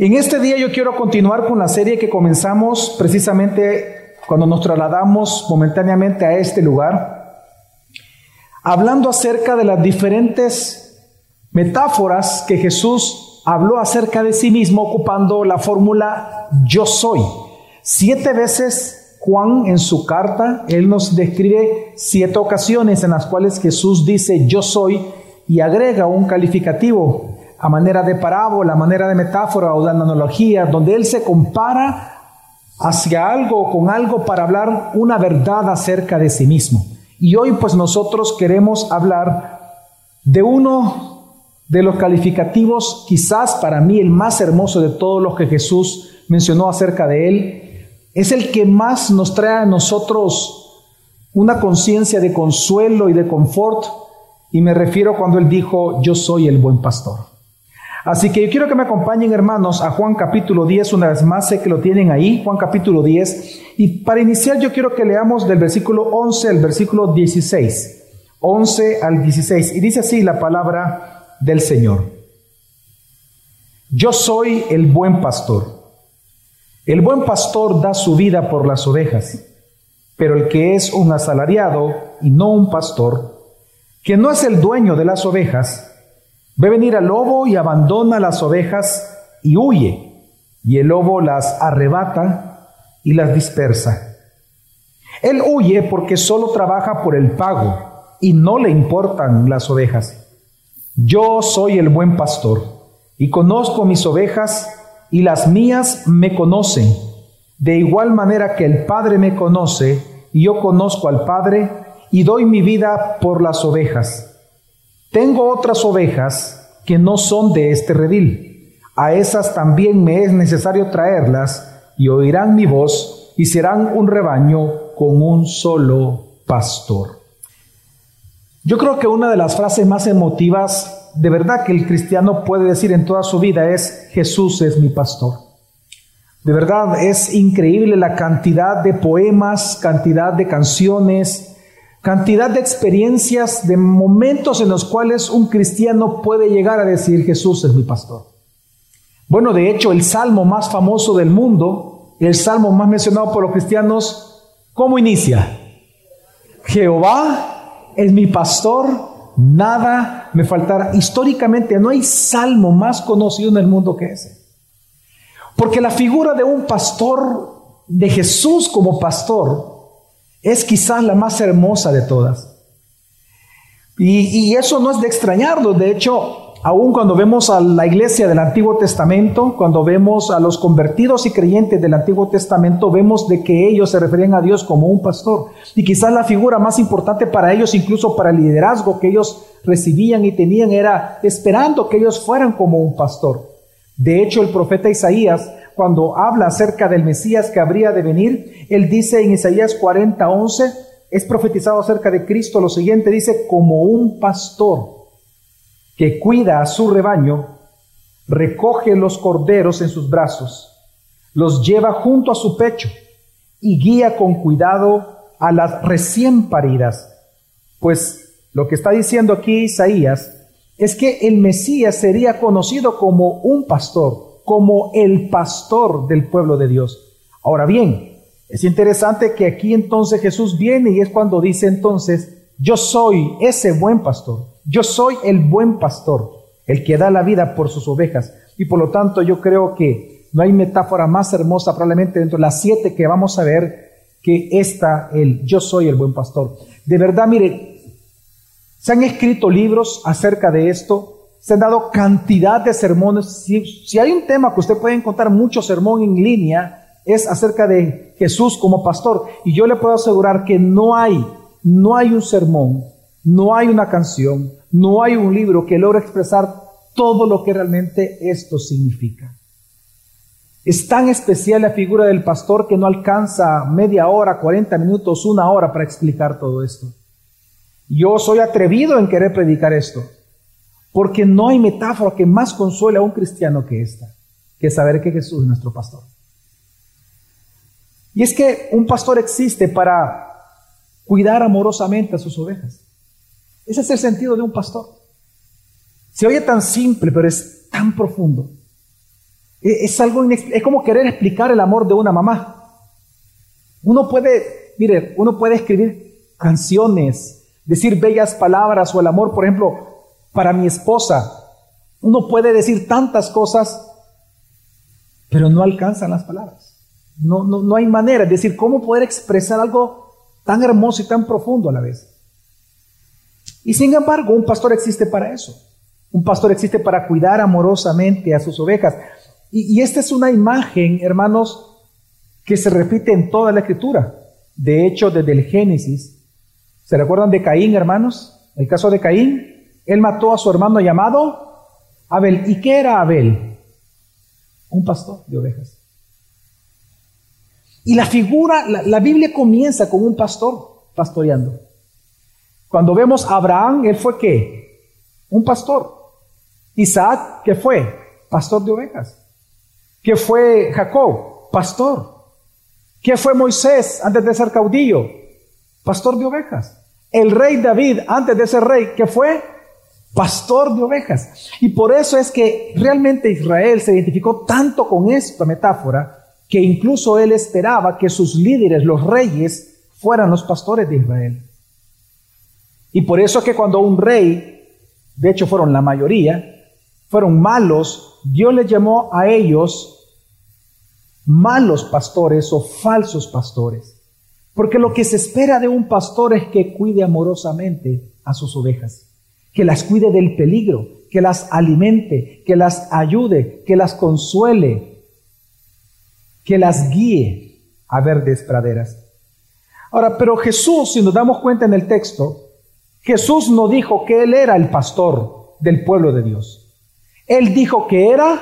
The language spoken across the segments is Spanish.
En este día yo quiero continuar con la serie que comenzamos precisamente cuando nos trasladamos momentáneamente a este lugar, hablando acerca de las diferentes metáforas que Jesús habló acerca de sí mismo ocupando la fórmula yo soy. Siete veces Juan en su carta, él nos describe siete ocasiones en las cuales Jesús dice yo soy y agrega un calificativo a manera de parábola, a manera de metáfora o de analogía, donde él se compara hacia algo o con algo para hablar una verdad acerca de sí mismo. Y hoy pues nosotros queremos hablar de uno de los calificativos, quizás para mí el más hermoso de todos los que Jesús mencionó acerca de él, es el que más nos trae a nosotros una conciencia de consuelo y de confort, y me refiero cuando él dijo, yo soy el buen pastor. Así que yo quiero que me acompañen hermanos a Juan capítulo 10, una vez más sé que lo tienen ahí, Juan capítulo 10. Y para iniciar yo quiero que leamos del versículo 11 al versículo 16. 11 al 16. Y dice así la palabra del Señor. Yo soy el buen pastor. El buen pastor da su vida por las ovejas, pero el que es un asalariado y no un pastor, que no es el dueño de las ovejas, Ve venir al lobo y abandona las ovejas y huye, y el lobo las arrebata y las dispersa. Él huye porque solo trabaja por el pago y no le importan las ovejas. Yo soy el buen pastor y conozco mis ovejas y las mías me conocen. De igual manera que el Padre me conoce y yo conozco al Padre y doy mi vida por las ovejas. Tengo otras ovejas que no son de este redil. A esas también me es necesario traerlas y oirán mi voz y serán un rebaño con un solo pastor. Yo creo que una de las frases más emotivas de verdad que el cristiano puede decir en toda su vida es Jesús es mi pastor. De verdad es increíble la cantidad de poemas, cantidad de canciones, cantidad de experiencias, de momentos en los cuales un cristiano puede llegar a decir, Jesús es mi pastor. Bueno, de hecho, el salmo más famoso del mundo, el salmo más mencionado por los cristianos, ¿cómo inicia? Jehová es mi pastor, nada me faltará. Históricamente no hay salmo más conocido en el mundo que ese. Porque la figura de un pastor, de Jesús como pastor, es quizás la más hermosa de todas. Y, eso no es de extrañarlo, de hecho, aún cuando vemos a la iglesia del Antiguo Testamento, cuando vemos a los convertidos y creyentes del Antiguo Testamento, vemos de que ellos se referían a Dios como un pastor. Y quizás la figura más importante para ellos, incluso para el liderazgo que ellos recibían y tenían, era esperando que ellos fueran como un pastor. De hecho, el profeta Isaías cuando habla acerca del Mesías que habría de venir, él dice en Isaías 40, 11, es profetizado acerca de Cristo lo siguiente, dice, como un pastor que cuida a su rebaño, recoge los corderos en sus brazos, los lleva junto a su pecho y guía con cuidado a las recién paridas. Pues lo que está diciendo aquí Isaías es que el Mesías sería conocido como un pastor como el pastor del pueblo de Dios. Ahora bien, es interesante que aquí entonces Jesús viene y es cuando dice entonces, yo soy ese buen pastor, yo soy el buen pastor, el que da la vida por sus ovejas. Y por lo tanto yo creo que no hay metáfora más hermosa probablemente dentro de las siete que vamos a ver que esta, el yo soy el buen pastor. De verdad, mire, se han escrito libros acerca de esto, se han dado cantidad de sermones. Si, hay un tema que usted puede encontrar mucho sermón en línea, es acerca de Jesús como pastor. Y yo le puedo asegurar que no hay, no hay un sermón, no hay una canción, no hay un libro que logre expresar todo lo que realmente esto significa. Es tan especial la figura del pastor que no alcanza media hora, 40 minutos, una hora para explicar todo esto. Yo soy atrevido en querer predicar esto. Porque no hay metáfora que más consuele a un cristiano que esta, que saber que Jesús es nuestro pastor. Y es que un pastor existe para cuidar amorosamente a sus ovejas. Ese es el sentido de un pastor. Se oye tan simple, pero es tan profundo. E, es algo es como querer explicar el amor de una mamá. Uno puede, mire, uno puede escribir canciones, decir bellas palabras o el amor, por ejemplo, para mi esposa. Uno puede decir tantas cosas, pero no alcanzan las palabras. No, no, no hay manera. Es decir, ¿cómo poder expresar algo tan hermoso y tan profundo a la vez? Y sin embargo, un pastor existe para eso. Un pastor existe para cuidar amorosamente a sus ovejas. Y, esta es una imagen, hermanos, que se repite en toda la escritura. De hecho, desde el Génesis. ¿Se recuerdan de Caín, hermanos? El caso de Caín. Él mató a su hermano llamado Abel. ¿Y qué era Abel? Un pastor de ovejas. Y la figura, la, Biblia comienza con un pastor pastoreando. Cuando vemos a Abraham, él fue qué? Un pastor. Isaac, ¿qué fue? Pastor de ovejas. ¿Qué fue Jacob? Pastor. ¿Qué fue Moisés antes de ser caudillo? Pastor de ovejas. El rey David antes de ser rey, ¿qué fue? Pastor de ovejas. Y por eso es que realmente Israel se identificó tanto con esta metáfora que incluso él esperaba que sus líderes, los reyes, fueran los pastores de Israel. Y por eso es que cuando un rey, de hecho fueron la mayoría, fueron malos, Dios les llamó a ellos malos pastores o falsos pastores. Porque lo que se espera de un pastor es que cuide amorosamente a sus ovejas, que las cuide del peligro, que las alimente, que las ayude, que las consuele, que las guíe a verdes praderas. Ahora, pero Jesús, si nos damos cuenta en el texto, Jesús no dijo que Él era el pastor del pueblo de Dios. Él dijo que era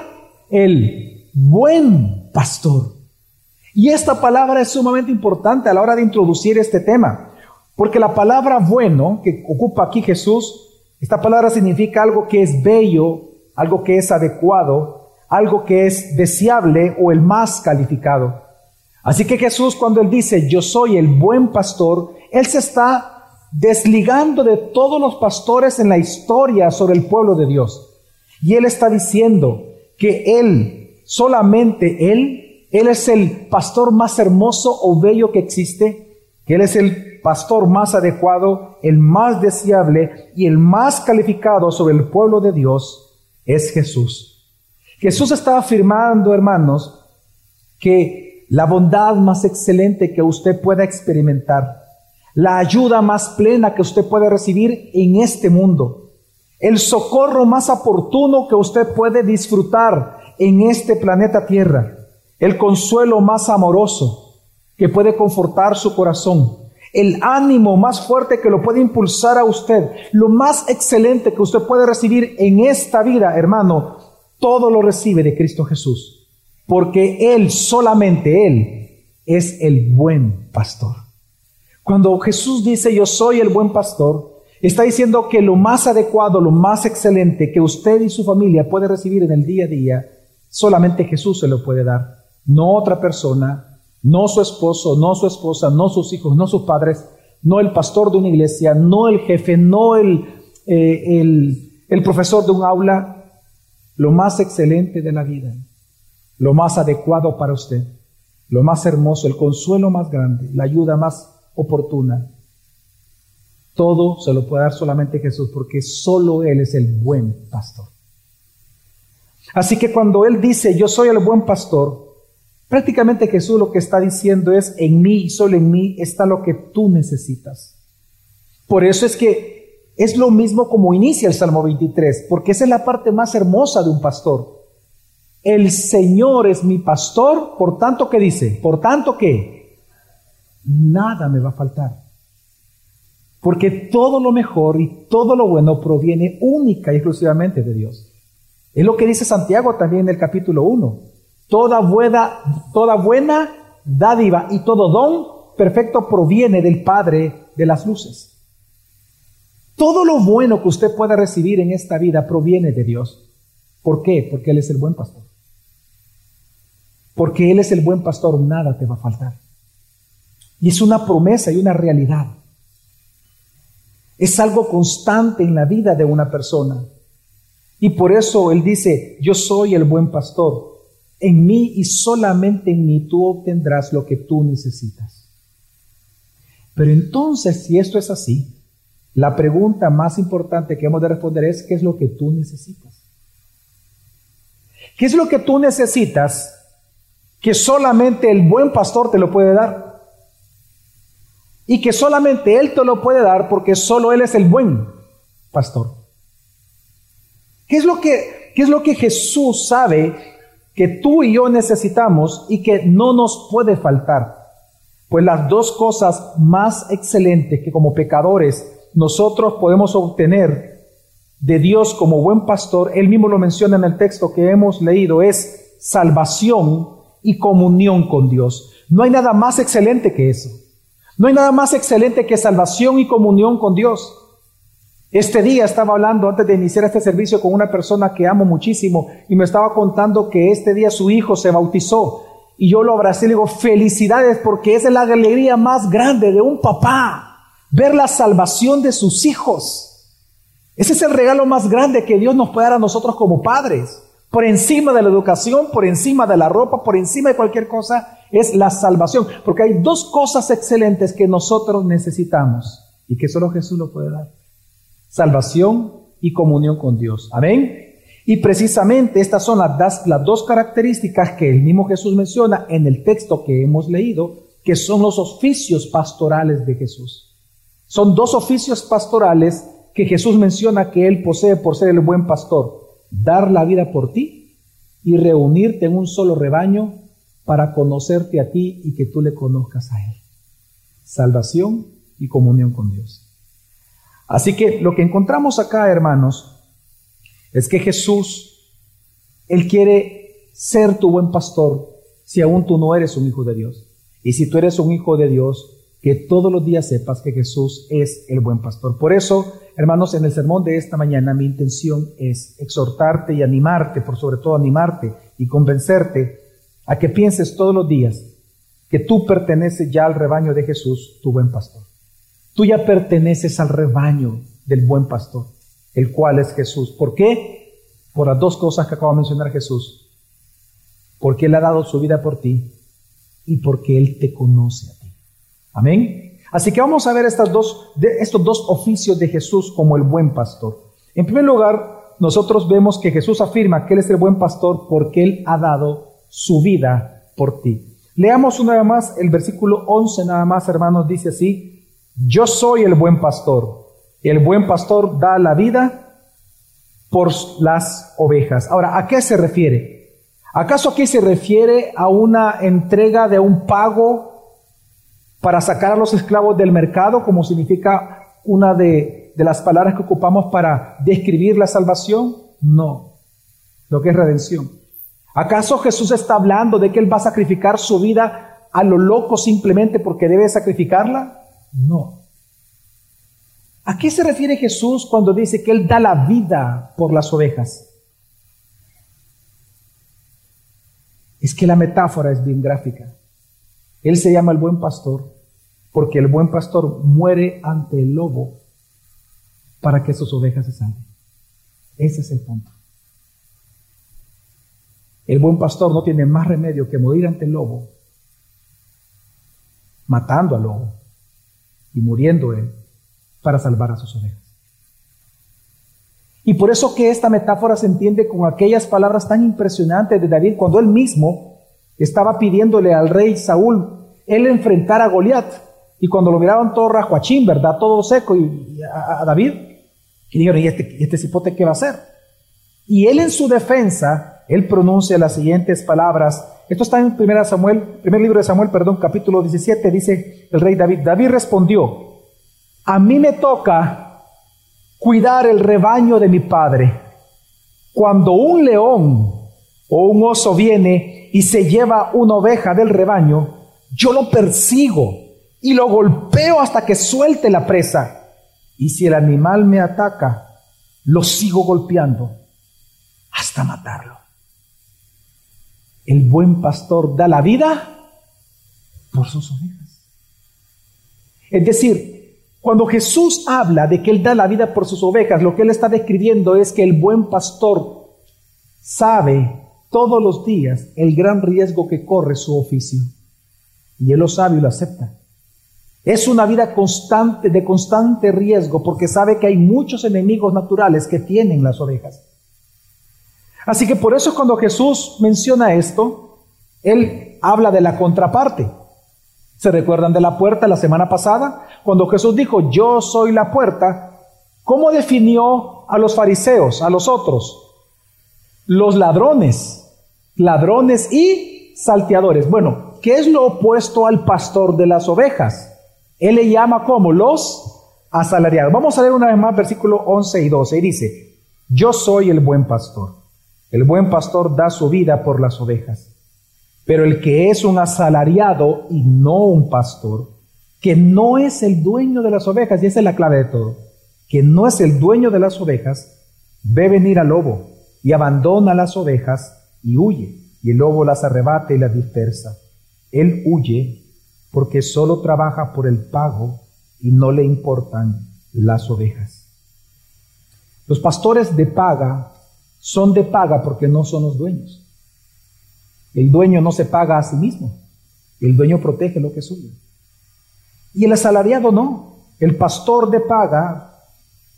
el buen pastor. Y esta palabra es sumamente importante a la hora de introducir este tema, porque la palabra bueno que ocupa aquí Jesús, esta palabra significa algo que es bello, algo que es adecuado, algo que es deseable o el más calificado. Así que Jesús cuando él dice, yo soy el buen pastor, él se está desligando de todos los pastores en la historia sobre el pueblo de Dios. Y él está diciendo que él, solamente él, él es el pastor más hermoso o bello que existe, que él es el pastor más adecuado, el más deseable y el más calificado sobre el pueblo de Dios, es Jesús. Jesús está afirmando, hermanos, que la bondad más excelente que usted pueda experimentar la ayuda más plena que usted puede recibir en este mundo, el socorro más oportuno que usted puede disfrutar en este planeta Tierra, el consuelo más amoroso que puede confortar su corazón, el ánimo más fuerte que lo puede impulsar a usted, lo más excelente que usted puede recibir en esta vida, hermano, todo lo recibe de Cristo Jesús, porque Él, solamente Él, es el buen pastor. Cuando Jesús dice yo soy el buen pastor, está diciendo que lo más adecuado, lo más excelente que usted y su familia puede recibir en el día a día, solamente Jesús se lo puede dar, no otra persona, no su esposo, no su esposa, no sus hijos, no sus padres, no el pastor de una iglesia, no el jefe, no el, eh, el, el profesor de un aula, lo más excelente de la vida, lo más adecuado para usted, lo más hermoso, el consuelo más grande, la ayuda más oportuna. Todo se lo puede dar solamente Jesús porque solo Él es el buen pastor. Así que cuando Él dice, yo soy el buen pastor, prácticamente Jesús lo que está diciendo es, en mí y solo en mí está lo que tú necesitas. Por eso es que es lo mismo como inicia el Salmo 23, porque esa es la parte más hermosa de un pastor. El Señor es mi pastor, por tanto que dice, por tanto que nada me va a faltar. Porque todo lo mejor y todo lo bueno proviene única y exclusivamente de Dios. Es lo que dice Santiago también en el capítulo 1. Toda buena, toda buena dádiva y todo don perfecto proviene del Padre de las luces. Todo lo bueno que usted pueda recibir en esta vida proviene de Dios. ¿Por qué? Porque Él es el buen pastor. Porque Él es el buen pastor, nada te va a faltar. Y es una promesa y una realidad. Es algo constante en la vida de una persona. Y por eso Él dice, yo soy el buen pastor. En mí y solamente en mí tú obtendrás lo que tú necesitas. Pero entonces, si esto es así, la pregunta más importante que hemos de responder es, ¿qué es lo que tú necesitas? ¿Qué es lo que tú necesitas que solamente el buen pastor te lo puede dar? Y que solamente Él te lo puede dar porque solo Él es el buen pastor. ¿Qué es lo que, qué es lo que Jesús sabe que tú y yo necesitamos y que no nos puede faltar? Pues las dos cosas más excelentes que como pecadores nosotros podemos obtener de Dios como buen pastor, él mismo lo menciona en el texto que hemos leído, es salvación y comunión con Dios. No hay nada más excelente que eso. No hay nada más excelente que salvación y comunión con Dios. Este día estaba hablando antes de iniciar este servicio con una persona que amo muchísimo y me estaba contando que este día su hijo se bautizó y yo lo abracé y le digo felicidades porque esa es la alegría más grande de un papá, ver la salvación de sus hijos. Ese es el regalo más grande que Dios nos puede dar a nosotros como padres. Por encima de la educación, por encima de la ropa, por encima de cualquier cosa, es la salvación. Porque hay dos cosas excelentes que nosotros necesitamos y que solo Jesús lo puede dar. Salvación y comunión con Dios. Amén. Y precisamente estas son las, dos características que el mismo Jesús menciona en el texto que hemos leído, que son los oficios pastorales de Jesús. Son dos oficios pastorales que Jesús menciona que Él posee por ser el buen pastor, dar la vida por ti y reunirte en un solo rebaño para conocerte a ti y que tú le conozcas a Él. Salvación y comunión con Dios. Así que lo que encontramos acá, hermanos, es que Jesús, Él quiere ser tu buen pastor si aún tú no eres un hijo de Dios. Y si tú eres un hijo de Dios, que todos los días sepas que Jesús es el buen pastor. Por eso, hermanos, en el sermón de esta mañana mi intención es exhortarte y animarte, por sobre todo animarte y convencerte a que pienses todos los días que tú perteneces ya al rebaño de Jesús, tu buen pastor. Tú ya perteneces al rebaño del buen pastor, el cual es Jesús. ¿Por qué? Por las dos cosas que acaba de mencionar Jesús. Porque Él ha dado su vida por ti y porque Él te conoce Amén. Así que vamos a ver estos dos oficios de Jesús como el buen pastor. En primer lugar, nosotros vemos que Jesús afirma que Él es el buen pastor porque Él ha dado su vida por ti. Leamos una vez más el versículo 11, nada más, hermanos, dice así, yo soy el buen pastor. El buen pastor da la vida por las ovejas. Ahora, ¿a qué se refiere? ¿Acaso aquí se refiere a una entrega de un pago para sacar a los esclavos del mercado, como significa una de, las palabras que ocupamos para describir la salvación? No, lo que es redención. ¿Acaso Jesús está hablando de que Él va a sacrificar su vida a lo loco simplemente porque debe sacrificarla? No. ¿A qué se refiere Jesús cuando dice que Él da la vida por las ovejas? Es que la metáfora es bien gráfica. Él se llama el buen pastor porque el buen pastor muere ante el lobo para que sus ovejas se salven. Ese es el punto. El buen pastor no tiene más remedio que morir ante el lobo, matando al lobo y muriendo él para salvar a sus ovejas. Y por eso que esta metáfora se entiende con aquellas palabras tan impresionantes de David cuando él mismo estaba pidiéndole al rey Saúl él enfrentar a Goliat. Y cuando lo miraban todo rajuachín, ¿verdad? Todo seco, y, a, David, y dijeron, ¿y este, este cipote qué va a hacer? Y él en su defensa, él pronuncia las siguientes palabras. Esto está en primera Samuel, primer libro de Samuel, perdón, capítulo 17, dice el rey David. David respondió, a mí me toca cuidar el rebaño de mi padre. Cuando un león o un oso viene y se lleva una oveja del rebaño, yo lo persigo y lo golpeo hasta que suelte la presa. Y si el animal me ataca, lo sigo golpeando hasta matarlo. El buen pastor da la vida por sus ovejas. Es decir, cuando Jesús habla de que Él da la vida por sus ovejas, lo que Él está describiendo es que el buen pastor sabe todos los días el gran riesgo que corre su oficio. Y él lo sabe y lo acepta. Es una vida constante, de constante riesgo, porque sabe que hay muchos enemigos naturales que tienen las ovejas. Así que por eso cuando Jesús menciona esto, Él habla de la contraparte. ¿Se recuerdan de la puerta la semana pasada? Cuando Jesús dijo, yo soy la puerta, ¿cómo definió a los fariseos, a los otros? Los ladrones, ladrones y salteadores. Bueno, ¿qué es lo opuesto al pastor de las ovejas? Él le llama como los asalariados. Vamos a leer una vez más versículo 11 y 12. Y dice, yo soy el buen pastor. El buen pastor da su vida por las ovejas. Pero el que es un asalariado y no un pastor, que no es el dueño de las ovejas, y esa es la clave de todo, que no es el dueño de las ovejas, ve venir al lobo y abandona las ovejas y huye, y el lobo las arrebata y las dispersa. Él huye porque solo trabaja por el pago y no le importan las ovejas. Los pastores de paga son de paga porque no son los dueños. El dueño no se paga a sí mismo. El dueño protege lo que es suyo. Y el asalariado no. El pastor de paga,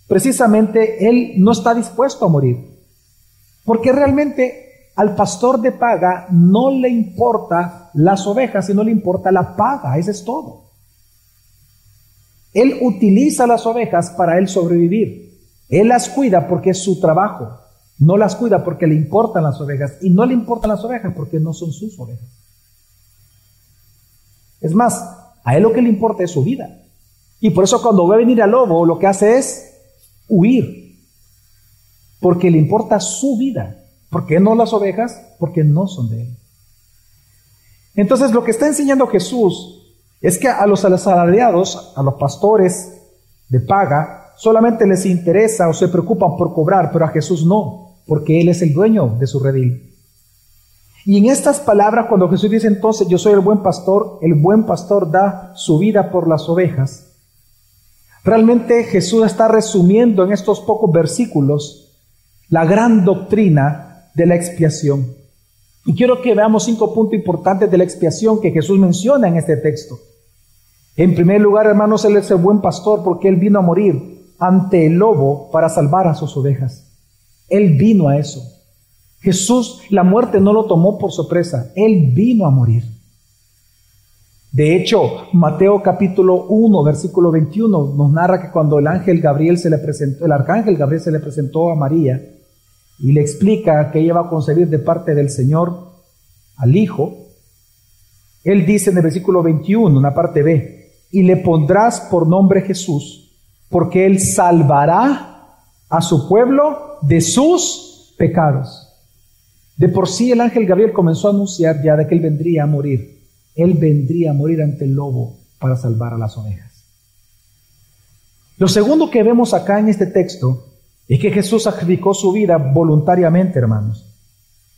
precisamente él no está dispuesto a morir. Porque realmente al pastor de paga no le importa las ovejas, sino le importa la paga. Eso es todo. Él utiliza las ovejas para él sobrevivir. Él las cuida porque es su trabajo. No las cuida porque le importan las ovejas y no le importan las ovejas porque no son sus ovejas. Es más, a él lo que le importa es su vida. Y por eso cuando ve venir al lobo, lo que hace es huir. Porque le importa su vida. ¿Por qué no las ovejas? Porque no son de él. Entonces lo que está enseñando Jesús es que a los asalariados, a los pastores de paga, solamente les interesa o se preocupan por cobrar, pero a Jesús no porque Él es el dueño de su redil. Y en estas palabras, cuando Jesús dice entonces, yo soy el buen pastor, el buen pastor da su vida por las ovejas, realmente Jesús está resumiendo en estos pocos versículos la gran doctrina de la expiación. Y quiero que veamos cinco puntos importantes de la expiación que Jesús menciona en este texto. En primer lugar, hermanos, Él es el buen pastor porque Él vino a morir ante el lobo para salvar a sus ovejas. Él vino a eso. Jesús, la muerte no lo tomó por sorpresa. Él vino a morir. De hecho, Mateo capítulo 1, versículo 21 nos narra que cuando el ángel Gabriel se le presentó, el arcángel Gabriel se le presentó a María y le explica que ella va a concebir de parte del Señor al Hijo, él dice en el versículo 21, una parte B, y le pondrás por nombre Jesús, porque él salvará a su pueblo de sus pecados. De por sí el ángel Gabriel comenzó a anunciar ya de que él vendría a morir. Él vendría a morir ante el lobo para salvar a las ovejas. Lo segundo que vemos acá en este texto es que Jesús sacrificó su vida voluntariamente, hermanos.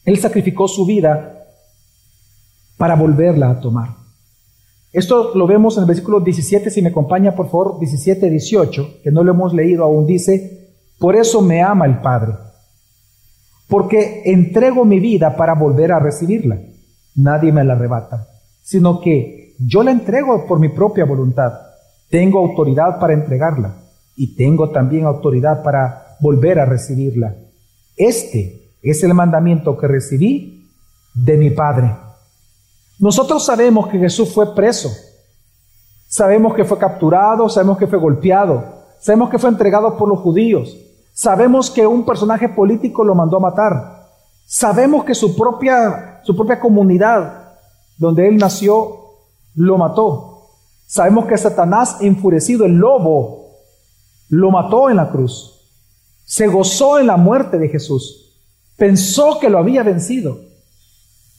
Él sacrificó su vida para volverla a tomar. Esto lo vemos en el versículo 17, si me acompaña por favor, 17, 18, que no lo hemos leído aún, dice, por eso me ama el Padre, porque entrego mi vida para volver a recibirla. Nadie me la arrebata, sino que yo la entrego por mi propia voluntad. Tengo autoridad para entregarla y tengo también autoridad para volver a recibirla. Este es el mandamiento que recibí de mi Padre. Nosotros sabemos que Jesús fue preso, sabemos que fue capturado, sabemos que fue golpeado, sabemos que fue entregado por los judíos, Sabemos que un personaje político lo mandó a matar. Sabemos que su propia, su propia comunidad donde él nació lo mató. Sabemos que Satanás, enfurecido, el lobo, lo mató en la cruz. Se gozó en la muerte de Jesús. Pensó que lo había vencido.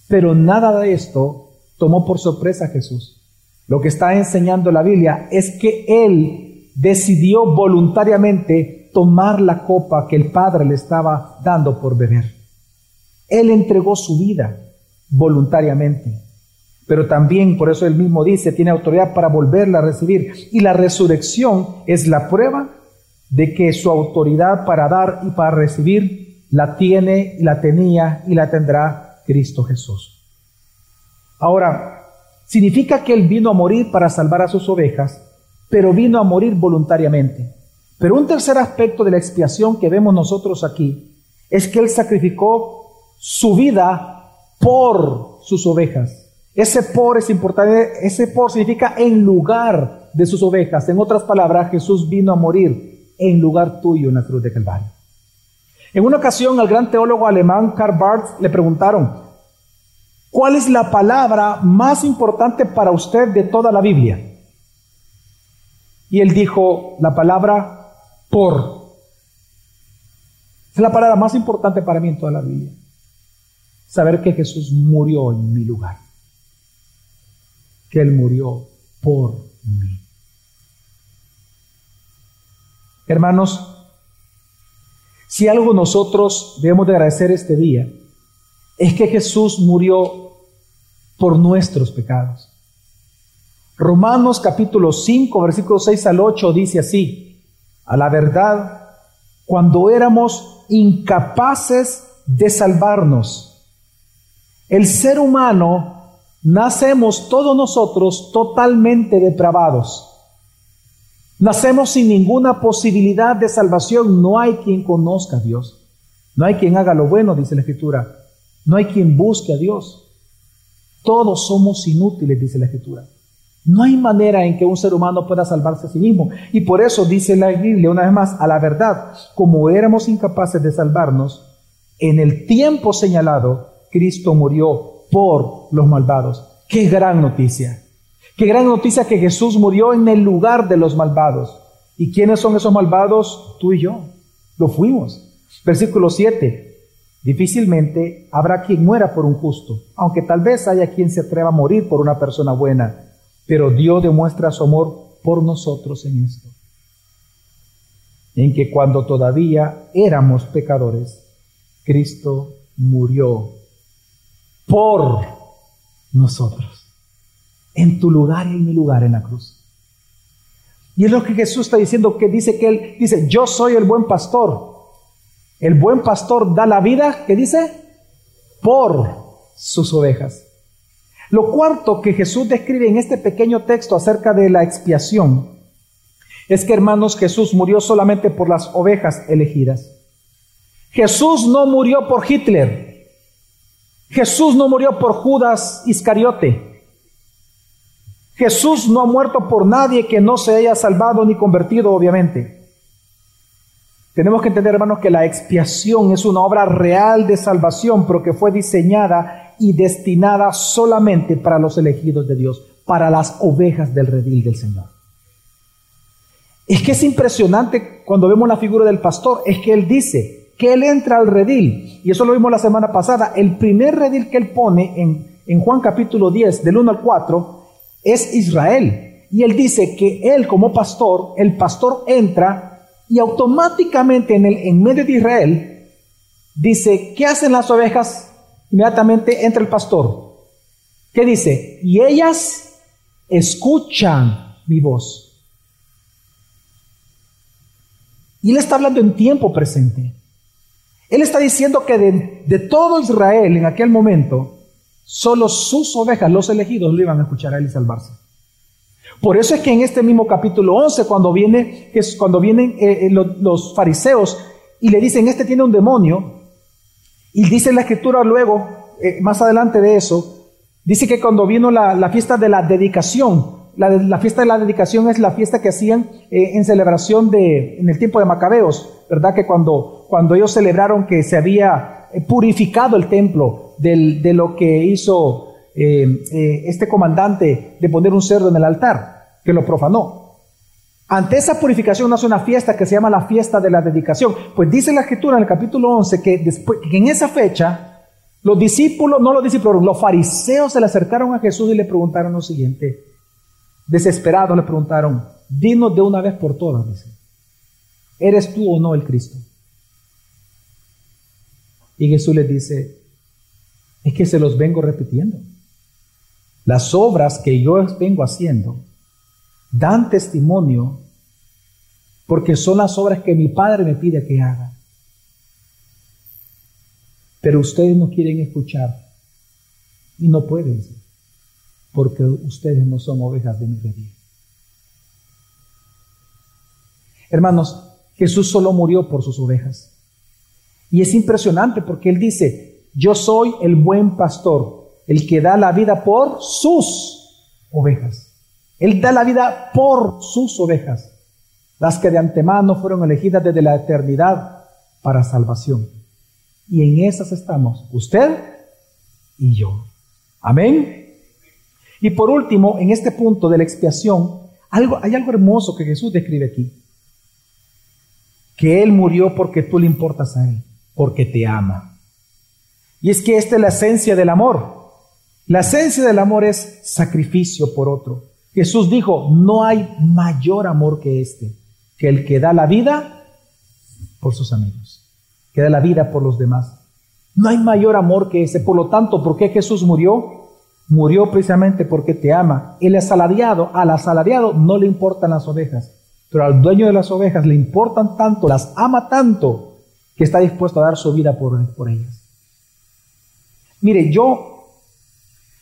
Pero nada de esto tomó por sorpresa a Jesús. Lo que está enseñando la Biblia es que él decidió voluntariamente tomar la copa que el Padre le estaba dando por beber. Él entregó su vida voluntariamente, pero también, por eso él mismo dice, tiene autoridad para volverla a recibir. Y la resurrección es la prueba de que su autoridad para dar y para recibir la tiene y la tenía y la tendrá Cristo Jesús. Ahora, significa que Él vino a morir para salvar a sus ovejas, pero vino a morir voluntariamente. Pero un tercer aspecto de la expiación que vemos nosotros aquí es que Él sacrificó su vida por sus ovejas. Ese por es importante, ese por significa en lugar de sus ovejas. En otras palabras, Jesús vino a morir en lugar tuyo en la cruz de Calvario. En una ocasión al gran teólogo alemán Karl Barth le preguntaron, ¿cuál es la palabra más importante para usted de toda la Biblia? Y él dijo la palabra por. Es la palabra más importante para mí en toda la Biblia. Saber que Jesús murió en mi lugar que Él murió por mí. Hermanos, si algo nosotros debemos de agradecer este día, es que Jesús murió por nuestros pecados. Romanos capítulo 5, versículos 6 al 8 dice así, a la verdad, cuando éramos incapaces de salvarnos, el ser humano Nacemos todos nosotros totalmente depravados. Nacemos sin ninguna posibilidad de salvación. No hay quien conozca a Dios. No hay quien haga lo bueno, dice la Escritura. No hay quien busque a Dios. Todos somos inútiles, dice la Escritura. No hay manera en que un ser humano pueda salvarse a sí mismo. Y por eso dice la Biblia una vez más, a la verdad, como éramos incapaces de salvarnos, en el tiempo señalado, Cristo murió por los malvados. Qué gran noticia. Qué gran noticia que Jesús murió en el lugar de los malvados. ¿Y quiénes son esos malvados? Tú y yo. Lo fuimos. Versículo 7. Difícilmente habrá quien muera por un justo, aunque tal vez haya quien se atreva a morir por una persona buena, pero Dios demuestra su amor por nosotros en esto. En que cuando todavía éramos pecadores, Cristo murió por nosotros, en tu lugar y en mi lugar en la cruz. Y es lo que Jesús está diciendo, que dice que Él dice, yo soy el buen pastor. El buen pastor da la vida, ¿qué dice? Por sus ovejas. Lo cuarto que Jesús describe en este pequeño texto acerca de la expiación es que, hermanos, Jesús murió solamente por las ovejas elegidas. Jesús no murió por Hitler. Jesús no murió por Judas Iscariote. Jesús no ha muerto por nadie que no se haya salvado ni convertido, obviamente. Tenemos que entender, hermanos, que la expiación es una obra real de salvación, pero que fue diseñada y destinada solamente para los elegidos de Dios, para las ovejas del redil del Señor. Es que es impresionante cuando vemos la figura del pastor, es que él dice, que él entra al redil. Y eso lo vimos la semana pasada. El primer redil que él pone en, en Juan capítulo 10, del 1 al 4, es Israel. Y él dice que él como pastor, el pastor entra y automáticamente en, el, en medio de Israel dice, ¿qué hacen las ovejas? Inmediatamente entra el pastor. ¿Qué dice? Y ellas escuchan mi voz. Y él está hablando en tiempo presente. Él está diciendo que de, todo Israel en aquel momento, solo sus ovejas, los elegidos, lo iban a escuchar a él y salvarse. Por eso es que en este mismo capítulo 11, cuando, viene, cuando vienen eh, eh, los, fariseos y le dicen, este tiene un demonio, y dice la escritura luego, eh, más adelante de eso, dice que cuando vino la, fiesta de la dedicación, la, fiesta de la dedicación es la fiesta que hacían en celebración de, en el tiempo de Macabeos, ¿verdad? Que cuando, cuando ellos celebraron que se había eh, purificado el templo de lo que hizo eh, eh, este comandante de poner un cerdo en el altar, que lo profanó. Ante esa purificación nace una fiesta que se llama la fiesta de la dedicación. Pues dice la escritura en el capítulo 11 que, después, que en esa fecha los discípulos, no los discípulos, los fariseos se le acercaron a Jesús y le preguntaron lo siguiente. Desesperados le preguntaron, dinos de una vez por todas, dice. ¿Eres tú o no el Cristo? Y Jesús les dice, es que se los vengo repitiendo. Las obras que yo vengo haciendo dan testimonio porque son las obras que mi Padre me pide que haga. Pero ustedes no quieren escuchar Y no pueden porque ustedes no son ovejas de mi redil. Hermanos, Jesús solo murió por sus ovejas. Y es impresionante porque Él dice, yo soy el buen pastor, el que da la vida por sus ovejas. Él da la vida por sus ovejas, las que de antemano fueron elegidas desde la eternidad para salvación. Y en esas estamos, usted y yo. Amén. Y por último, en este punto de la expiación, algo, hay algo hermoso que Jesús describe aquí. Que Él murió porque tú le importas a Él, porque te ama. Y es que esta es la esencia del amor. La esencia del amor es sacrificio por otro. Jesús dijo, no hay mayor amor que este, que el que da la vida por sus amigos, que da la vida por los demás. No hay mayor amor que ese. Por lo tanto, ¿por qué Jesús murió? Murió precisamente porque te ama. El asalariado, al asalariado no le importan las ovejas, pero al dueño de las ovejas le importan tanto, las ama tanto, que está dispuesto a dar su vida por, por ellas. Mire, yo,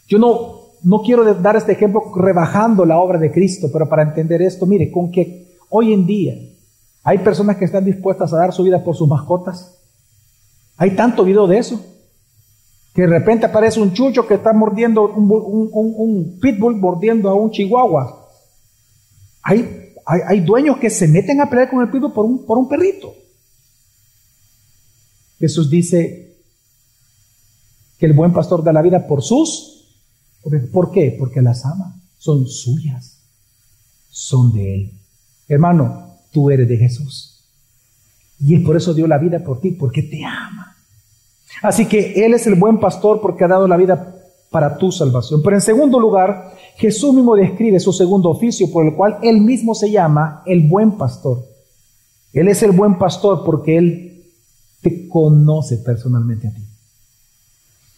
yo no, no quiero dar este ejemplo rebajando la obra de Cristo, pero para entender esto, mire, con que hoy en día hay personas que están dispuestas a dar su vida por sus mascotas. Hay tanto video de eso. Que de repente aparece un chucho que está mordiendo, un, pitbull mordiendo a un chihuahua. Hay, hay, dueños que se meten a pelear con el pitbull por un, por un perrito. Jesús dice que el buen pastor da la vida por sus ¿Por qué? Porque las ama. Son suyas. Son de Él. Hermano, tú eres de Jesús. Y Él por eso dio la vida por ti, porque te ama. Así que Él es el buen pastor porque ha dado la vida para tu salvación. Pero en segundo lugar, Jesús mismo describe su segundo oficio por el cual Él mismo se llama el buen pastor. Él es el buen pastor porque Él te conoce personalmente a ti.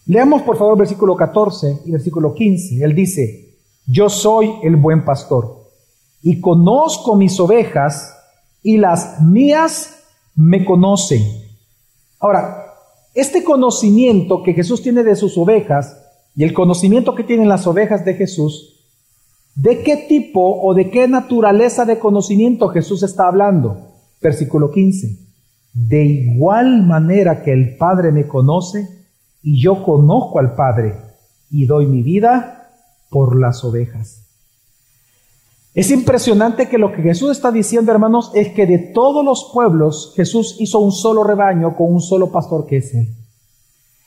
Leamos por favor versículo 14 y versículo 15. Él dice, yo soy el buen pastor y conozco mis ovejas y las mías me conocen. Ahora, este conocimiento que Jesús tiene de sus ovejas y el conocimiento que tienen las ovejas de Jesús, ¿de qué tipo o de qué naturaleza de conocimiento Jesús está hablando? Versículo 15. De igual manera que el Padre me conoce, y yo conozco al Padre y doy mi vida por las ovejas. Es impresionante que lo que Jesús está diciendo, hermanos, es que de todos los pueblos Jesús hizo un solo rebaño con un solo pastor que es Él.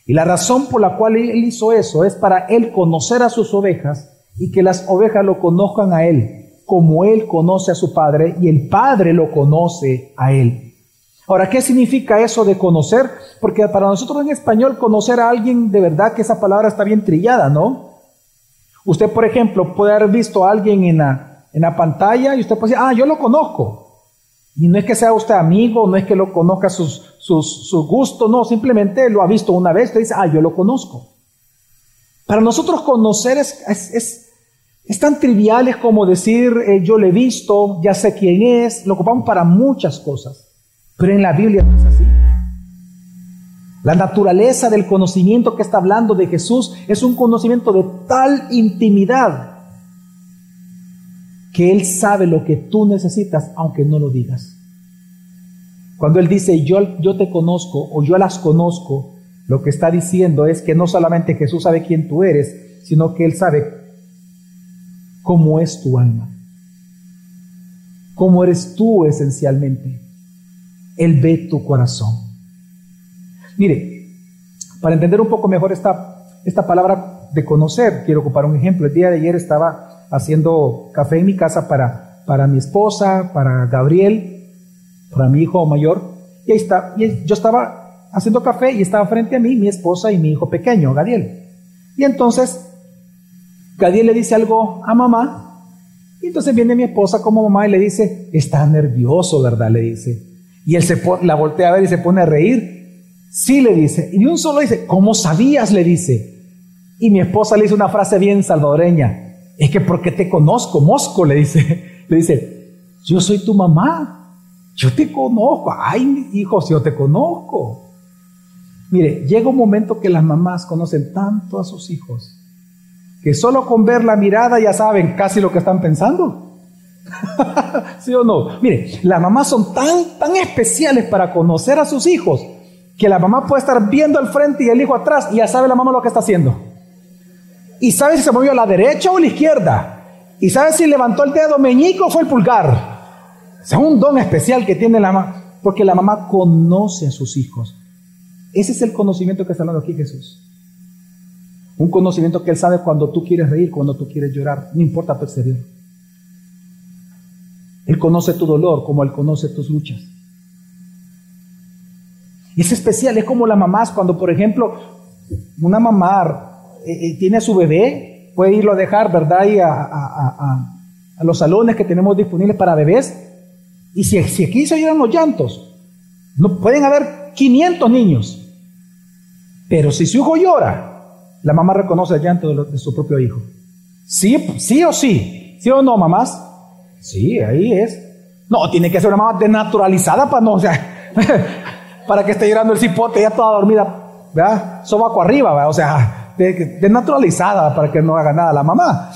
Y la razón por la cual Él hizo eso es para Él conocer a sus ovejas y que las ovejas lo conozcan a Él, como Él conoce a su Padre y el Padre lo conoce a Él. Ahora, ¿qué significa eso de conocer? Porque para nosotros en español conocer a alguien de verdad que esa palabra está bien trillada, ¿no? Usted, por ejemplo, puede haber visto a alguien en la, en la pantalla y usted puede decir, ah, yo lo conozco. Y no es que sea usted amigo, no es que lo conozca sus, sus, gustos, no, simplemente lo ha visto una vez, usted dice, ah, yo lo conozco. Para nosotros conocer es, es, es, tan trivial como decir, eh, yo le he visto, ya sé quién es, lo ocupamos para muchas cosas. Pero en la Biblia no es así. La naturaleza del conocimiento que está hablando de Jesús es un conocimiento de tal intimidad que Él sabe lo que tú necesitas aunque no lo digas. Cuando Él dice yo, yo te conozco o yo las conozco, lo que está diciendo es que no solamente Jesús sabe quién tú eres, sino que Él sabe cómo es tu alma, cómo eres tú esencialmente. Él ve tu corazón. Mire, para entender un poco mejor esta, esta palabra de conocer, quiero ocupar un ejemplo. El día de ayer estaba haciendo café en mi casa para, para mi esposa, para Gabriel, para mi hijo mayor, y ahí está, y yo estaba haciendo café y estaba frente a mí mi esposa y mi hijo pequeño, Gadiel. Y entonces, Gadiel le dice algo a mamá, y entonces viene mi esposa como mamá y le dice, está nervioso, ¿verdad? Le dice. Y él se la voltea a ver y se pone a reír. Sí, le dice. Y un solo dice, ¿cómo sabías? Le dice. Y mi esposa le dice una frase bien salvadoreña. Es que porque te conozco, Mosco, le dice. Le dice, yo soy tu mamá. Yo te conozco. Ay, hijos, yo te conozco. Mire, llega un momento que las mamás conocen tanto a sus hijos que solo con ver la mirada ya saben casi lo que están pensando. ¿Sí o no? Mire, las mamás son tan, tan especiales para conocer a sus hijos que la mamá puede estar viendo al frente y el hijo atrás y ya sabe la mamá lo que está haciendo. Y sabe si se movió a la derecha o a la izquierda. Y sabe si levantó el dedo meñico o fue el pulgar. Es un don especial que tiene la mamá, porque la mamá conoce a sus hijos. Ese es el conocimiento que está hablando aquí Jesús. Un conocimiento que Él sabe cuando tú quieres reír, cuando tú quieres llorar, no importa tu exterior. Él conoce tu dolor como Él conoce tus luchas. Y es especial, es como las mamás cuando, por ejemplo, una mamá eh, eh, tiene a su bebé, puede irlo a dejar, ¿verdad? Y a, los salones que tenemos disponibles para bebés. Y si, si aquí se oyeran los llantos, no, pueden haber 500 niños. Pero si su hijo llora, la mamá reconoce el llanto de, su propio hijo. Sí, sí o sí. ¿Sí o no, mamás? Sí, ahí es. No, tiene que ser una mamá denaturalizada para no, o sea, para que esté llorando el cipote ya toda dormida, ¿verdad? Sobaco arriba, ¿verdad? O sea, denaturalizada para que no haga nada la mamá.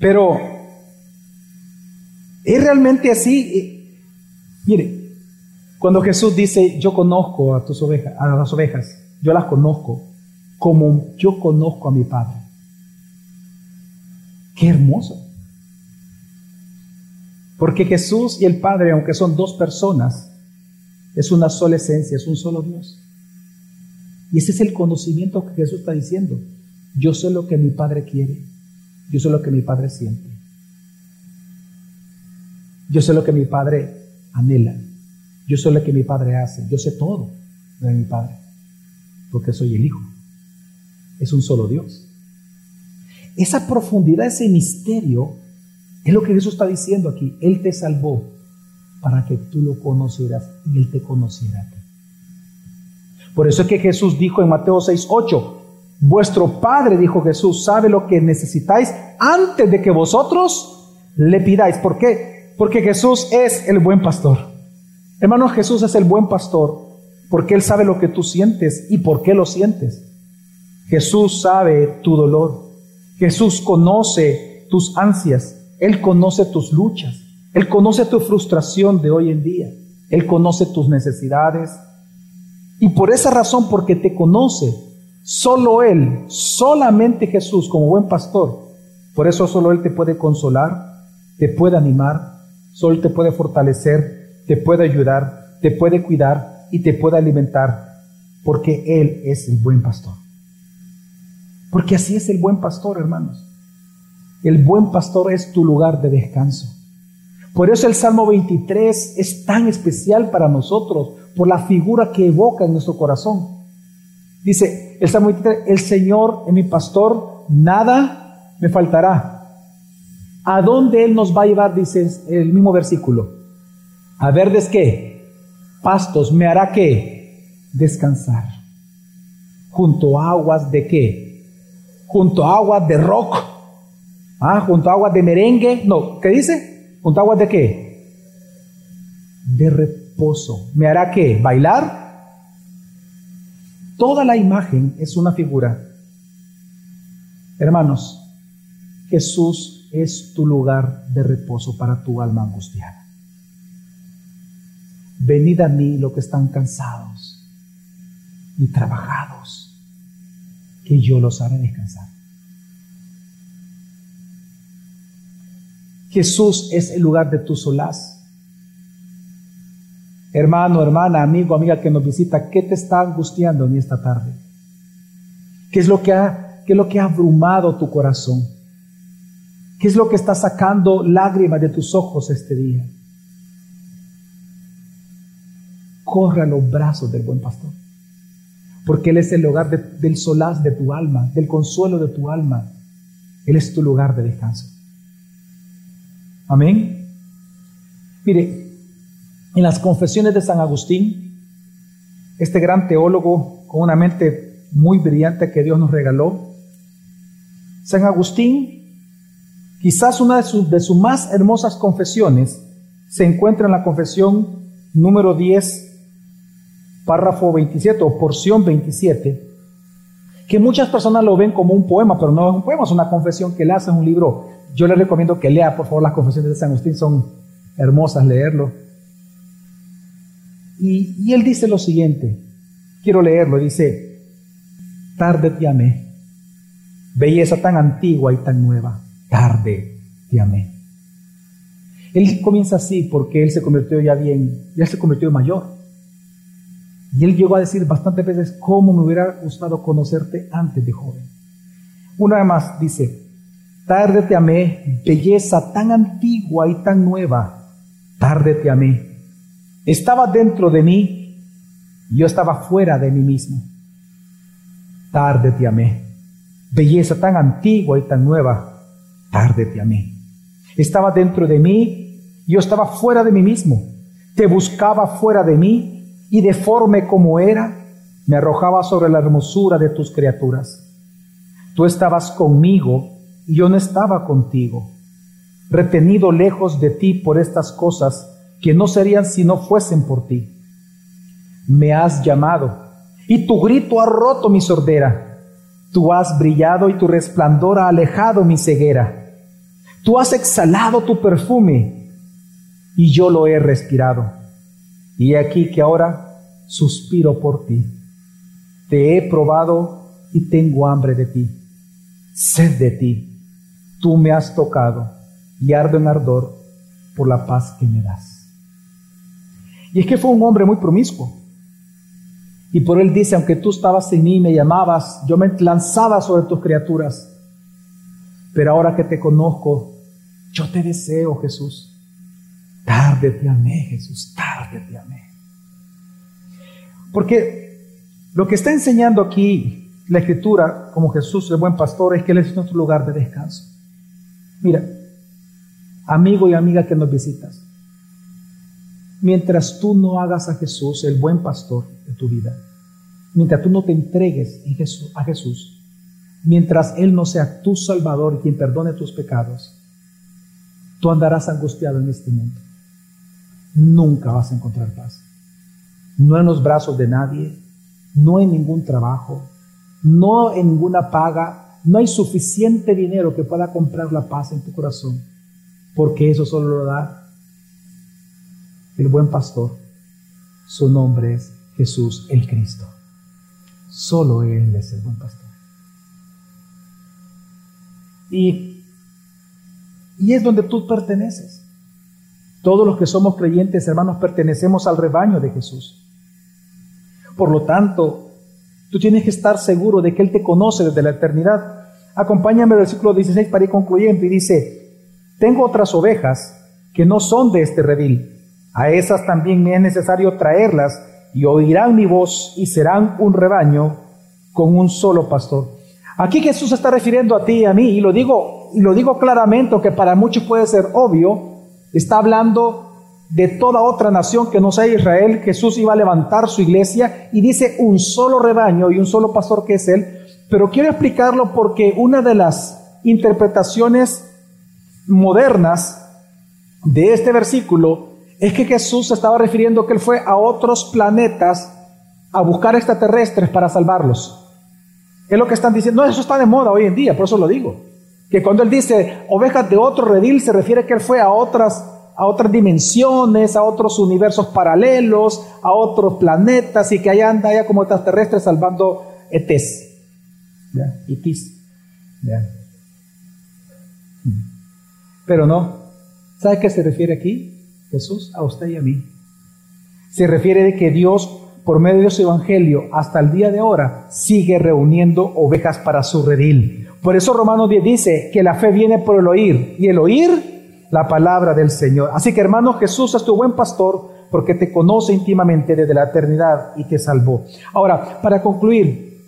Pero es realmente así. Mire, cuando Jesús dice, yo conozco a tus ovejas, a las ovejas, yo las conozco como yo conozco a mi Padre. Qué hermoso. Porque Jesús y el Padre, aunque son dos personas, es una sola esencia, es un solo Dios. Y ese es el conocimiento que Jesús está diciendo. Yo sé lo que mi Padre quiere. Yo sé lo que mi Padre siente. Yo sé lo que mi Padre anhela. Yo sé lo que mi Padre hace. Yo sé todo de mi Padre. Porque soy el Hijo. Es un solo Dios. Esa profundidad, ese misterio, es lo que Jesús está diciendo aquí. Él te salvó para que tú lo conocieras y Él te conociera. Por eso es que Jesús dijo en Mateo 6, 8, vuestro Padre, dijo Jesús, sabe lo que necesitáis antes de que vosotros le pidáis. ¿Por qué? Porque Jesús es el buen pastor. Hermanos, Jesús es el buen pastor porque Él sabe lo que tú sientes y por qué lo sientes. Jesús sabe tu dolor. Jesús conoce tus ansias, Él conoce tus luchas, Él conoce tu frustración de hoy en día, Él conoce tus necesidades. Y por esa razón, porque te conoce, solo Él, solamente Jesús como buen pastor, por eso solo Él te puede consolar, te puede animar, solo Él te puede fortalecer, te puede ayudar, te puede cuidar y te puede alimentar, porque Él es el buen pastor. Porque así es el buen pastor, hermanos. El buen pastor es tu lugar de descanso. Por eso el Salmo 23 es tan especial para nosotros, por la figura que evoca en nuestro corazón. Dice el Salmo 23, el Señor es mi pastor, nada me faltará. ¿A dónde Él nos va a llevar? Dice el mismo versículo. A verdes qué? Pastos, me hará qué? Descansar. Junto a aguas de qué? Junto a de rock, ah, junto a aguas de merengue, no, ¿qué dice? Junto a aguas de qué? De reposo. ¿Me hará qué? ¿Bailar? Toda la imagen es una figura. Hermanos, Jesús es tu lugar de reposo para tu alma angustiada. Venid a mí los que están cansados y trabajados que yo los haré descansar. Jesús es el lugar de tu solaz. Hermano, hermana, amigo, amiga que nos visita, ¿qué te está angustiando en esta tarde? ¿Qué es lo que ha, qué es lo que ha abrumado tu corazón? ¿Qué es lo que está sacando lágrimas de tus ojos este día? Corre a los brazos del buen pastor porque Él es el lugar del solaz de tu alma, del consuelo de tu alma. Él es tu lugar de descanso. Amén. Mire, en las confesiones de San Agustín, este gran teólogo con una mente muy brillante que Dios nos regaló, San Agustín, quizás una de sus, de sus más hermosas confesiones, se encuentra en la confesión número 10 párrafo 27 o porción 27, que muchas personas lo ven como un poema, pero no es un poema, es una confesión que le hace un libro. Yo le recomiendo que lea, por favor, las confesiones de San Agustín, son hermosas leerlo. Y, y él dice lo siguiente, quiero leerlo, dice, tarde te amé, belleza tan antigua y tan nueva, tarde te amé. Él comienza así porque él se convirtió ya bien, ya se convirtió en mayor. Y él llegó a decir bastantes veces cómo me hubiera gustado conocerte antes de joven. Una vez más dice, tarde te amé, belleza tan antigua y tan nueva, tarde te amé. Estaba dentro de mí, yo estaba fuera de mí mismo. Tarde te amé, belleza tan antigua y tan nueva, tarde te amé. Estaba dentro de mí, yo estaba fuera de mí mismo. Te buscaba fuera de mí y deforme como era, me arrojaba sobre la hermosura de tus criaturas. Tú estabas conmigo y yo no estaba contigo, retenido lejos de ti por estas cosas que no serían si no fuesen por ti. Me has llamado y tu grito ha roto mi sordera. Tú has brillado y tu resplandor ha alejado mi ceguera. Tú has exhalado tu perfume y yo lo he respirado. Y aquí que ahora suspiro por ti. Te he probado y tengo hambre de ti. Sed de ti. Tú me has tocado y ardo en ardor por la paz que me das. Y es que fue un hombre muy promiscuo. Y por él dice, aunque tú estabas en mí me llamabas, yo me lanzaba sobre tus criaturas. Pero ahora que te conozco, yo te deseo, Jesús. Tarde te amé, Jesús, tarde Porque lo que está enseñando aquí la escritura, como Jesús, el buen pastor, es que Él es nuestro lugar de descanso. Mira, amigo y amiga que nos visitas, mientras tú no hagas a Jesús el buen pastor de tu vida, mientras tú no te entregues a Jesús, mientras Él no sea tu Salvador y quien perdone tus pecados, tú andarás angustiado en este mundo nunca vas a encontrar paz. No en los brazos de nadie, no en ningún trabajo, no en ninguna paga, no hay suficiente dinero que pueda comprar la paz en tu corazón, porque eso solo lo da el buen pastor. Su nombre es Jesús el Cristo. Solo Él es el buen pastor. Y, y es donde tú perteneces. Todos los que somos creyentes, hermanos, pertenecemos al rebaño de Jesús. Por lo tanto, tú tienes que estar seguro de que Él te conoce desde la eternidad. Acompáñame al versículo 16 para ir concluyendo y dice, tengo otras ovejas que no son de este redil. A esas también me es necesario traerlas y oirán mi voz y serán un rebaño con un solo pastor. Aquí Jesús está refiriendo a ti y a mí y lo digo y lo digo claramente, que para muchos puede ser obvio, Está hablando de toda otra nación que no sea Israel. Jesús iba a levantar su iglesia y dice un solo rebaño y un solo pastor que es Él. Pero quiero explicarlo porque una de las interpretaciones modernas de este versículo es que Jesús estaba refiriendo que Él fue a otros planetas a buscar extraterrestres para salvarlos. Es lo que están diciendo. No, eso está de moda hoy en día, por eso lo digo que cuando él dice ovejas de otro redil se refiere que él fue a otras a otras dimensiones, a otros universos paralelos, a otros planetas y que allá anda ya como extraterrestres salvando etes. ¿Ya? Pero no. ¿Sabe qué se refiere aquí? Jesús a usted y a mí. Se refiere de que Dios, por medio de su evangelio, hasta el día de ahora, sigue reuniendo ovejas para su redil. Por eso Romanos 10 dice que la fe viene por el oír y el oír la palabra del Señor. Así que hermano, Jesús es tu buen pastor porque te conoce íntimamente desde la eternidad y te salvó. Ahora, para concluir,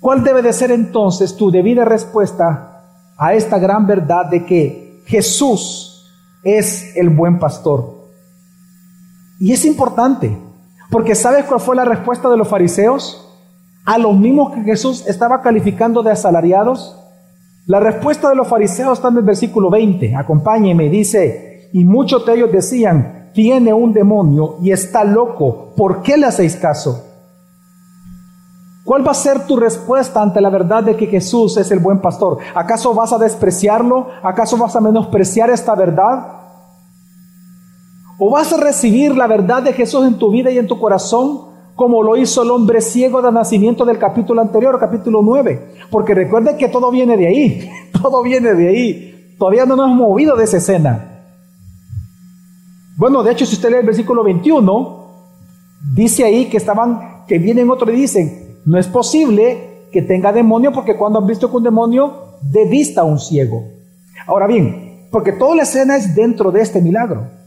¿cuál debe de ser entonces tu debida respuesta a esta gran verdad de que Jesús es el buen pastor? Y es importante, porque ¿sabes cuál fue la respuesta de los fariseos? a los mismos que Jesús estaba calificando de asalariados? La respuesta de los fariseos está en el versículo 20. Acompáñeme, dice, y muchos de ellos decían, tiene un demonio y está loco. ¿Por qué le hacéis caso? ¿Cuál va a ser tu respuesta ante la verdad de que Jesús es el buen pastor? ¿Acaso vas a despreciarlo? ¿Acaso vas a menospreciar esta verdad? ¿O vas a recibir la verdad de Jesús en tu vida y en tu corazón como lo hizo el hombre ciego de nacimiento del capítulo anterior, capítulo 9? Porque recuerde que todo viene de ahí, todo viene de ahí. Todavía no nos hemos movido de esa escena. Bueno, de hecho, si usted lee el versículo 21, dice ahí que estaban, que vienen otros y dicen, no es posible que tenga demonio porque cuando han visto que un demonio de vista a un ciego. Ahora bien, porque toda la escena es dentro de este milagro.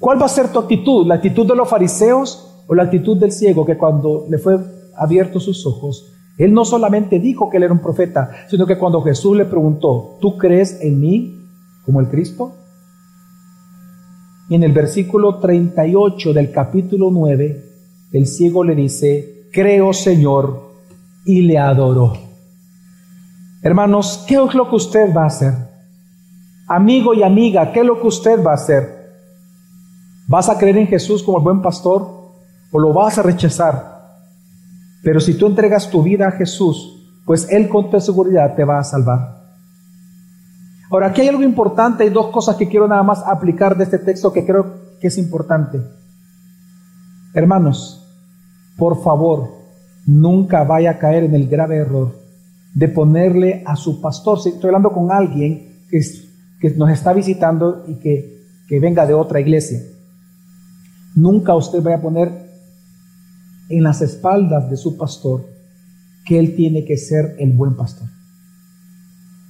¿Cuál va a ser tu actitud? ¿La actitud de los fariseos o la actitud del ciego que cuando le fue abierto sus ojos, él no solamente dijo que él era un profeta, sino que cuando Jesús le preguntó, ¿tú crees en mí como el Cristo? Y en el versículo 38 del capítulo 9, el ciego le dice, creo Señor, y le adoró. Hermanos, ¿qué es lo que usted va a hacer? Amigo y amiga, ¿qué es lo que usted va a hacer? ¿Vas a creer en Jesús como el buen pastor o lo vas a rechazar? Pero si tú entregas tu vida a Jesús, pues Él con tu seguridad te va a salvar. Ahora, aquí hay algo importante, hay dos cosas que quiero nada más aplicar de este texto que creo que es importante. Hermanos, por favor, nunca vaya a caer en el grave error de ponerle a su pastor, si estoy hablando con alguien que, nos está visitando y que venga de otra iglesia, nunca usted vaya a poner en las espaldas de su pastor que él tiene que ser el buen pastor.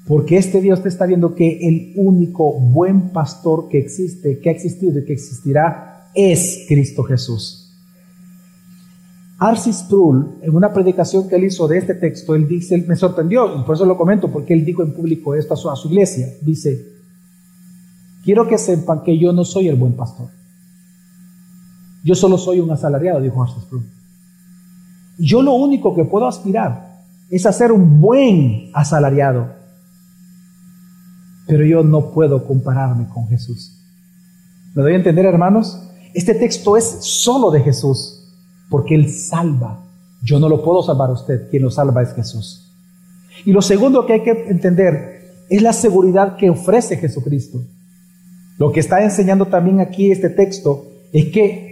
Porque este Dios te está viendo que el único buen pastor que existe, que ha existido y que existirá, es Cristo Jesús. Arcis Sproul, en una predicación que él hizo de este texto, él dice, me sorprendió, y por eso lo comento, porque él dijo en público esto a su, a su iglesia, dice, quiero que sepan que yo no soy el buen pastor. Yo solo soy un asalariado, dijo Arcis Sproul. Yo lo único que puedo aspirar es a ser un buen asalariado, pero yo no puedo compararme con Jesús. ¿Me doy a entender, hermanos? Este texto es solo de Jesús porque Él salva. Yo no lo puedo salvar a usted, quien lo salva es Jesús. Y lo segundo que hay que entender es la seguridad que ofrece Jesucristo. Lo que está enseñando también aquí este texto es que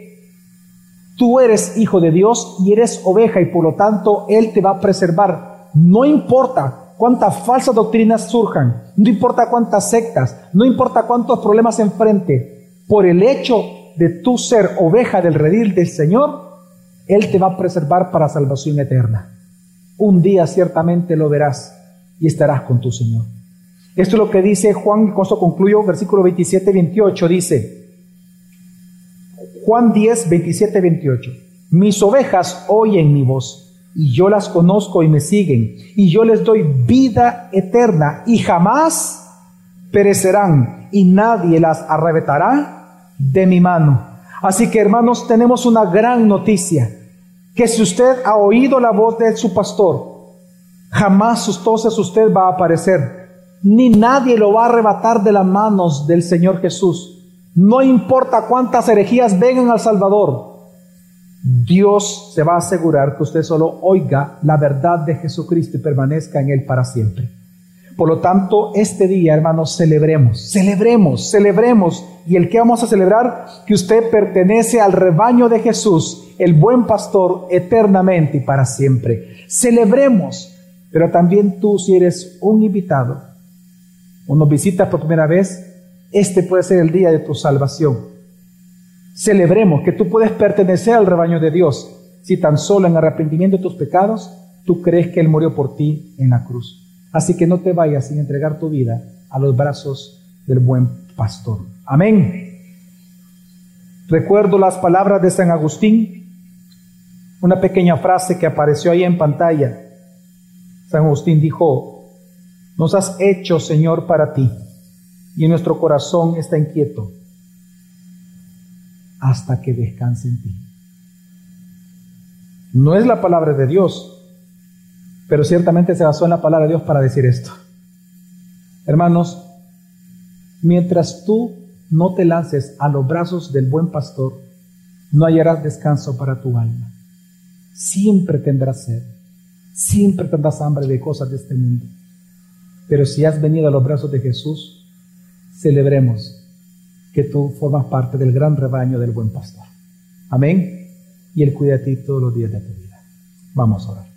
tú eres hijo de Dios y eres oveja y por lo tanto Él te va a preservar. No importa cuántas falsas doctrinas surjan, no importa cuántas sectas, no importa cuántos problemas enfrente, por el hecho de tú ser oveja del redil del Señor, él te va a preservar para salvación eterna. Un día ciertamente lo verás y estarás con tu Señor. Esto es lo que dice Juan, y con esto concluyo, versículo 27, 28, dice, Juan 10, 27, 28, mis ovejas oyen mi voz y yo las conozco y me siguen y yo les doy vida eterna y jamás perecerán y nadie las arrebatará de mi mano. Así que hermanos, tenemos una gran noticia que si usted ha oído la voz de su pastor, jamás entonces usted va a aparecer, ni nadie lo va a arrebatar de las manos del Señor Jesús. No importa cuántas herejías vengan al Salvador, Dios se va a asegurar que usted solo oiga la verdad de Jesucristo y permanezca en Él para siempre. Por lo tanto, este día, hermanos, celebremos, celebremos, celebremos. ¿Y el que vamos a celebrar? Que usted pertenece al rebaño de Jesús el buen pastor eternamente y para siempre. Celebremos, pero también tú si eres un invitado o nos visitas por primera vez, este puede ser el día de tu salvación. Celebremos que tú puedes pertenecer al rebaño de Dios si tan solo en arrepentimiento de tus pecados tú crees que Él murió por ti en la cruz. Así que no te vayas sin entregar tu vida a los brazos del buen pastor. Amén. Recuerdo las palabras de San Agustín una pequeña frase que apareció ahí en pantalla. San Agustín dijo, nos has hecho, Señor, para ti, y nuestro corazón está inquieto hasta que descanse en ti. No es la palabra de Dios, pero ciertamente se basó en la palabra de Dios para decir esto. Hermanos, mientras tú no te lances a los brazos del buen pastor, no hallarás descanso para tu alma. Siempre tendrás sed, siempre tendrás hambre de cosas de este mundo. Pero si has venido a los brazos de Jesús, celebremos que tú formas parte del gran rebaño del buen pastor. Amén. Y Él cuida de ti todos los días de tu vida. Vamos a orar.